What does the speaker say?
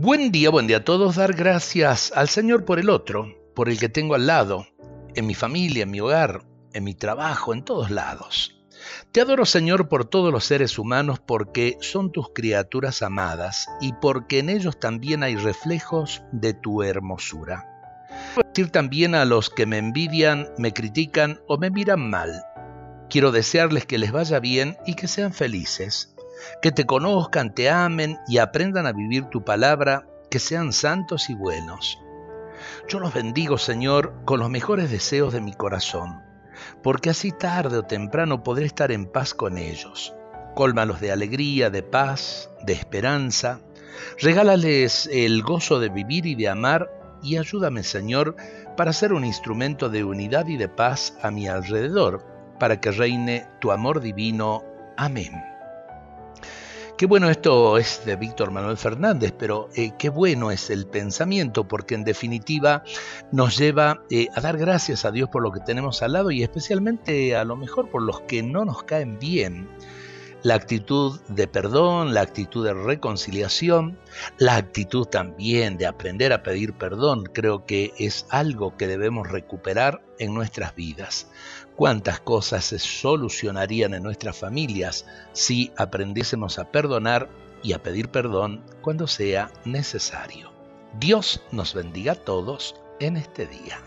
Buen día, buen día a todos. Dar gracias al Señor por el otro, por el que tengo al lado, en mi familia, en mi hogar, en mi trabajo, en todos lados. Te adoro, Señor, por todos los seres humanos porque son tus criaturas amadas y porque en ellos también hay reflejos de tu hermosura. Quiero decir también a los que me envidian, me critican o me miran mal. Quiero desearles que les vaya bien y que sean felices que te conozcan, te amen y aprendan a vivir tu palabra, que sean santos y buenos. Yo los bendigo, Señor, con los mejores deseos de mi corazón, porque así tarde o temprano podré estar en paz con ellos. Cólmalos de alegría, de paz, de esperanza. Regálales el gozo de vivir y de amar y ayúdame, Señor, para ser un instrumento de unidad y de paz a mi alrededor, para que reine tu amor divino. Amén. Qué bueno esto es de Víctor Manuel Fernández, pero eh, qué bueno es el pensamiento, porque en definitiva nos lleva eh, a dar gracias a Dios por lo que tenemos al lado y especialmente a lo mejor por los que no nos caen bien. La actitud de perdón, la actitud de reconciliación, la actitud también de aprender a pedir perdón, creo que es algo que debemos recuperar en nuestras vidas cuántas cosas se solucionarían en nuestras familias si aprendiésemos a perdonar y a pedir perdón cuando sea necesario. Dios nos bendiga a todos en este día.